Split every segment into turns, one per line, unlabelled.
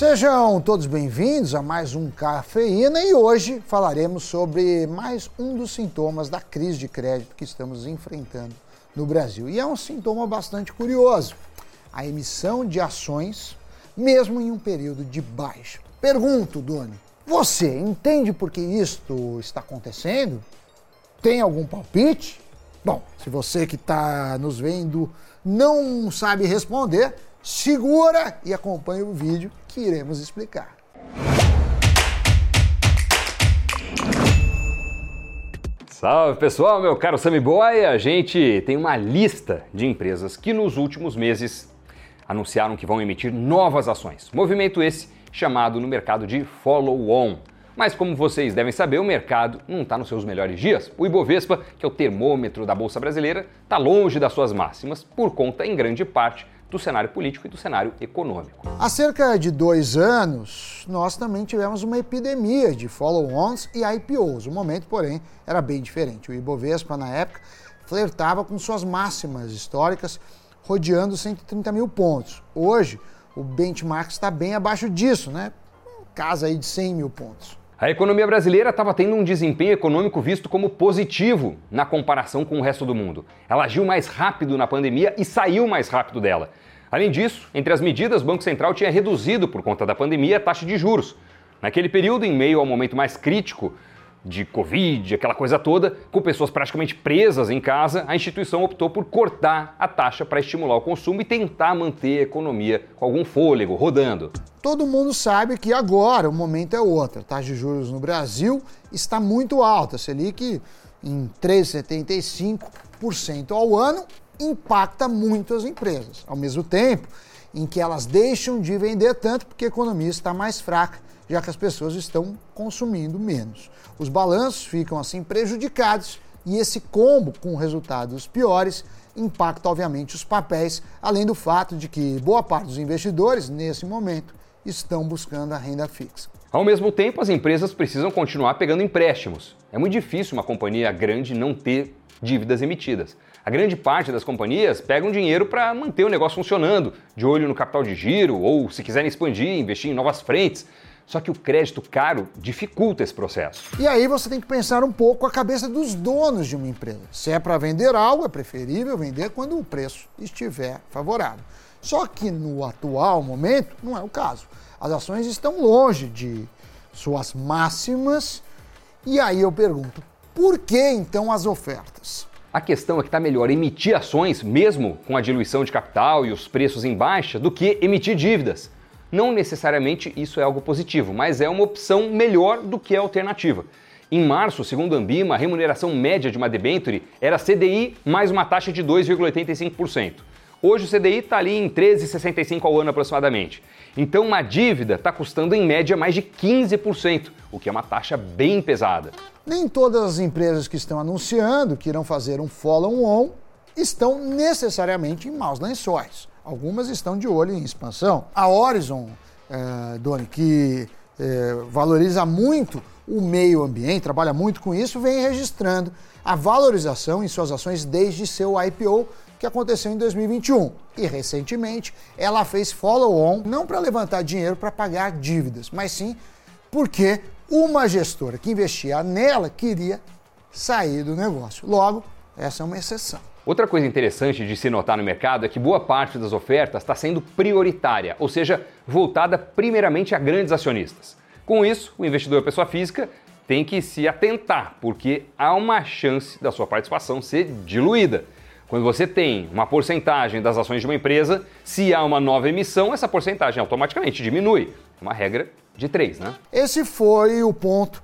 Sejam todos bem-vindos a mais um Cafeína e hoje falaremos sobre mais um dos sintomas da crise de crédito que estamos enfrentando no Brasil. E é um sintoma bastante curioso: a emissão de ações, mesmo em um período de baixa. Pergunto, Doni, você entende por que isto está acontecendo? Tem algum palpite? Bom, se você que está nos vendo não sabe responder, segura e acompanhe o vídeo que iremos explicar.
Salve pessoal, meu caro Sammy Boy, a gente tem uma lista de empresas que nos últimos meses anunciaram que vão emitir novas ações. Movimento esse chamado no mercado de follow-on. Mas como vocês devem saber, o mercado não está nos seus melhores dias. O Ibovespa, que é o termômetro da Bolsa Brasileira, está longe das suas máximas, por conta, em grande parte, do cenário político e do cenário econômico.
Há cerca de dois anos, nós também tivemos uma epidemia de follow-ons e IPOs. O momento, porém, era bem diferente. O Ibovespa, na época, flertava com suas máximas históricas, rodeando 130 mil pontos. Hoje, o benchmark está bem abaixo disso, né? Casa aí de 100 mil pontos.
A economia brasileira estava tendo um desempenho econômico visto como positivo na comparação com o resto do mundo. Ela agiu mais rápido na pandemia e saiu mais rápido dela. Além disso, entre as medidas, o Banco Central tinha reduzido, por conta da pandemia, a taxa de juros. Naquele período, em meio ao momento mais crítico de Covid, aquela coisa toda, com pessoas praticamente presas em casa, a instituição optou por cortar a taxa para estimular o consumo e tentar manter a economia com algum fôlego rodando.
Todo mundo sabe que agora o momento é outro. A taxa de juros no Brasil está muito alta, Selic em 3,75% ao ano impacta muito as empresas. Ao mesmo tempo em que elas deixam de vender tanto porque a economia está mais fraca, já que as pessoas estão consumindo menos. Os balanços ficam assim prejudicados e esse combo com resultados piores impacta obviamente os papéis, além do fato de que boa parte dos investidores nesse momento estão buscando a renda fixa.
Ao mesmo tempo, as empresas precisam continuar pegando empréstimos. É muito difícil uma companhia grande não ter dívidas emitidas. A grande parte das companhias pegam dinheiro para manter o negócio funcionando, de olho no capital de giro ou, se quiserem expandir, investir em novas frentes. Só que o crédito caro dificulta esse processo.
E aí você tem que pensar um pouco a cabeça dos donos de uma empresa. Se é para vender algo, é preferível vender quando o preço estiver favorável. Só que no atual momento não é o caso. As ações estão longe de suas máximas. E aí eu pergunto, por que então as ofertas?
A questão é que está melhor emitir ações, mesmo com a diluição de capital e os preços em baixa, do que emitir dívidas. Não necessariamente isso é algo positivo, mas é uma opção melhor do que a alternativa. Em março, segundo a Ambima, a remuneração média de uma debenture era CDI mais uma taxa de 2,85%. Hoje o CDI está ali em 13,65% ao ano aproximadamente. Então uma dívida está custando em média mais de 15%, o que é uma taxa bem pesada.
Nem todas as empresas que estão anunciando que irão fazer um follow-on estão necessariamente em maus lençóis. Algumas estão de olho em expansão. A Horizon, é, Doni, que é, valoriza muito o meio ambiente, trabalha muito com isso, vem registrando a valorização em suas ações desde seu IPO, que aconteceu em 2021. E recentemente ela fez follow-on, não para levantar dinheiro para pagar dívidas, mas sim porque uma gestora que investia nela queria sair do negócio. Logo, essa é uma exceção.
Outra coisa interessante de se notar no mercado é que boa parte das ofertas está sendo prioritária, ou seja, voltada primeiramente a grandes acionistas. Com isso, o investidor pessoa física tem que se atentar, porque há uma chance da sua participação ser diluída. Quando você tem uma porcentagem das ações de uma empresa, se há uma nova emissão, essa porcentagem automaticamente diminui. Uma regra de três, né?
Esse foi o ponto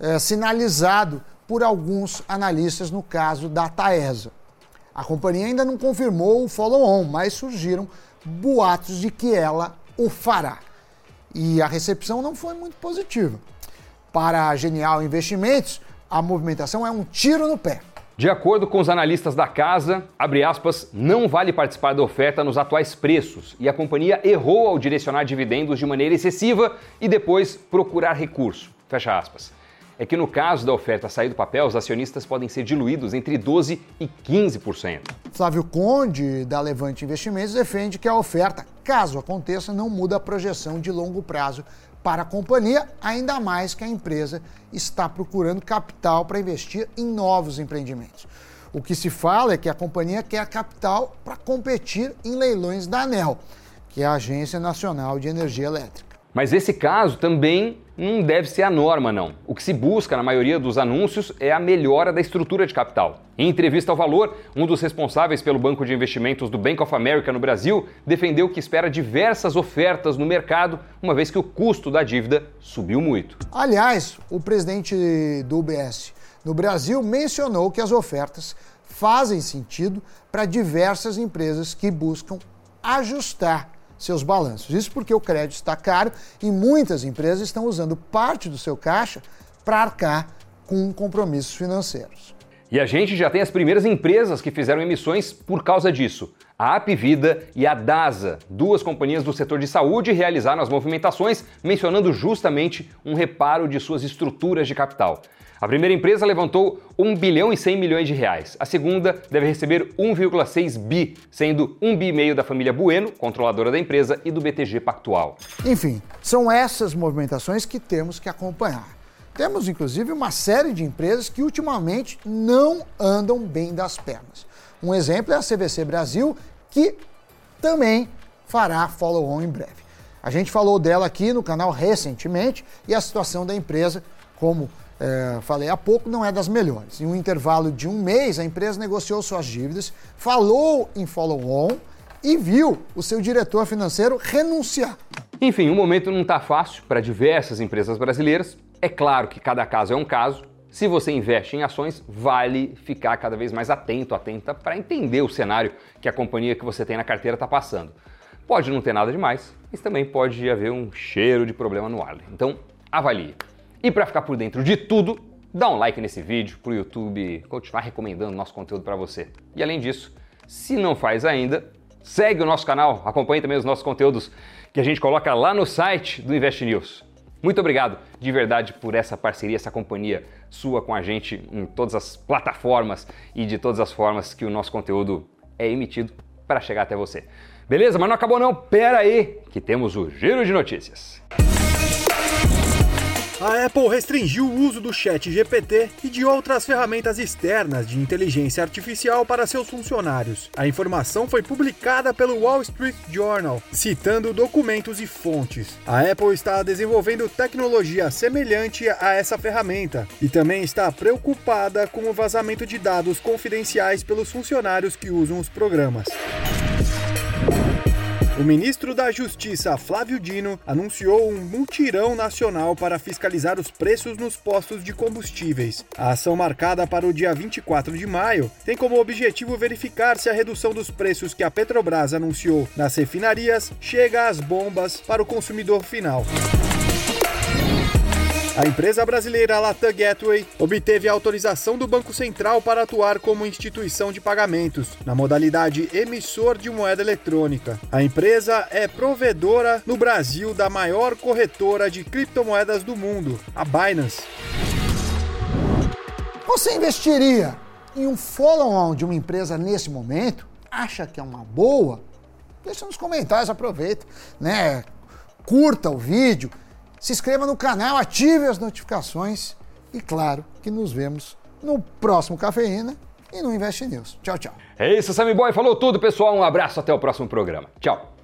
é, sinalizado por alguns analistas no caso da Taesa. A companhia ainda não confirmou o follow-on, mas surgiram boatos de que ela o fará. E a recepção não foi muito positiva. Para a Genial Investimentos, a movimentação é um tiro no pé.
De acordo com os analistas da casa, aspas, não vale participar da oferta nos atuais preços e a companhia errou ao direcionar dividendos de maneira excessiva e depois procurar recurso. Fecha aspas. é que no caso da oferta sair do papel, os acionistas podem ser diluídos entre 12% e 15%.
Flávio Conde, da Levante Investimentos, defende que a oferta, caso aconteça, não muda a projeção de longo prazo para a companhia, ainda mais que a empresa está procurando capital para investir em novos empreendimentos. O que se fala é que a companhia quer capital para competir em leilões da ANEL, que é a Agência Nacional de Energia Elétrica.
Mas esse caso também não deve ser a norma, não. O que se busca na maioria dos anúncios é a melhora da estrutura de capital. Em entrevista ao Valor, um dos responsáveis pelo banco de investimentos do Bank of America no Brasil defendeu que espera diversas ofertas no mercado, uma vez que o custo da dívida subiu muito.
Aliás, o presidente do UBS no Brasil mencionou que as ofertas fazem sentido para diversas empresas que buscam ajustar seus balanços. Isso porque o crédito está caro e muitas empresas estão usando parte do seu caixa para arcar com compromissos financeiros.
E a gente já tem as primeiras empresas que fizeram emissões por causa disso. A Apvida e a DASA, duas companhias do setor de saúde, realizaram as movimentações mencionando justamente um reparo de suas estruturas de capital. A primeira empresa levantou 1 bilhão e 100 milhões de reais. A segunda deve receber 1,6 bi, sendo 1 bi e meio da família Bueno, controladora da empresa, e do BTG Pactual.
Enfim, são essas movimentações que temos que acompanhar. Temos inclusive uma série de empresas que ultimamente não andam bem das pernas. Um exemplo é a CVC Brasil, que também fará follow-on em breve. A gente falou dela aqui no canal recentemente e a situação da empresa, como é, falei há pouco, não é das melhores. Em um intervalo de um mês, a empresa negociou suas dívidas, falou em follow-on e viu o seu diretor financeiro renunciar.
Enfim, o momento não está fácil para diversas empresas brasileiras. É claro que cada caso é um caso. Se você investe em ações, vale ficar cada vez mais atento, atenta para entender o cenário que a companhia que você tem na carteira está passando. Pode não ter nada demais, mas também pode haver um cheiro de problema no ar. Então, avalie. E para ficar por dentro de tudo, dá um like nesse vídeo para o YouTube continuar recomendando nosso conteúdo para você. E além disso, se não faz ainda, segue o nosso canal, acompanhe também os nossos conteúdos que a gente coloca lá no site do Invest News. Muito obrigado de verdade por essa parceria, essa companhia sua com a gente em todas as plataformas e de todas as formas que o nosso conteúdo é emitido para chegar até você. Beleza? Mas não acabou não. Pera aí, que temos o giro de notícias.
A Apple restringiu o uso do Chat GPT e de outras ferramentas externas de inteligência artificial para seus funcionários. A informação foi publicada pelo Wall Street Journal, citando documentos e fontes. A Apple está desenvolvendo tecnologia semelhante a essa ferramenta e também está preocupada com o vazamento de dados confidenciais pelos funcionários que usam os programas. O ministro da Justiça, Flávio Dino, anunciou um multirão nacional para fiscalizar os preços nos postos de combustíveis. A ação marcada para o dia 24 de maio tem como objetivo verificar se a redução dos preços que a Petrobras anunciou nas refinarias chega às bombas para o consumidor final. A empresa brasileira Latam Gateway obteve autorização do Banco Central para atuar como instituição de pagamentos, na modalidade emissor de moeda eletrônica. A empresa é provedora no Brasil da maior corretora de criptomoedas do mundo, a Binance.
Você investiria em um follow-on de uma empresa nesse momento? Acha que é uma boa? Deixa nos comentários, aproveita, né? Curta o vídeo se inscreva no canal, ative as notificações e, claro, que nos vemos no próximo Cafeína e no Invest News. Tchau, tchau.
É isso, Sammy Boy falou tudo, pessoal. Um abraço, até o próximo programa. Tchau.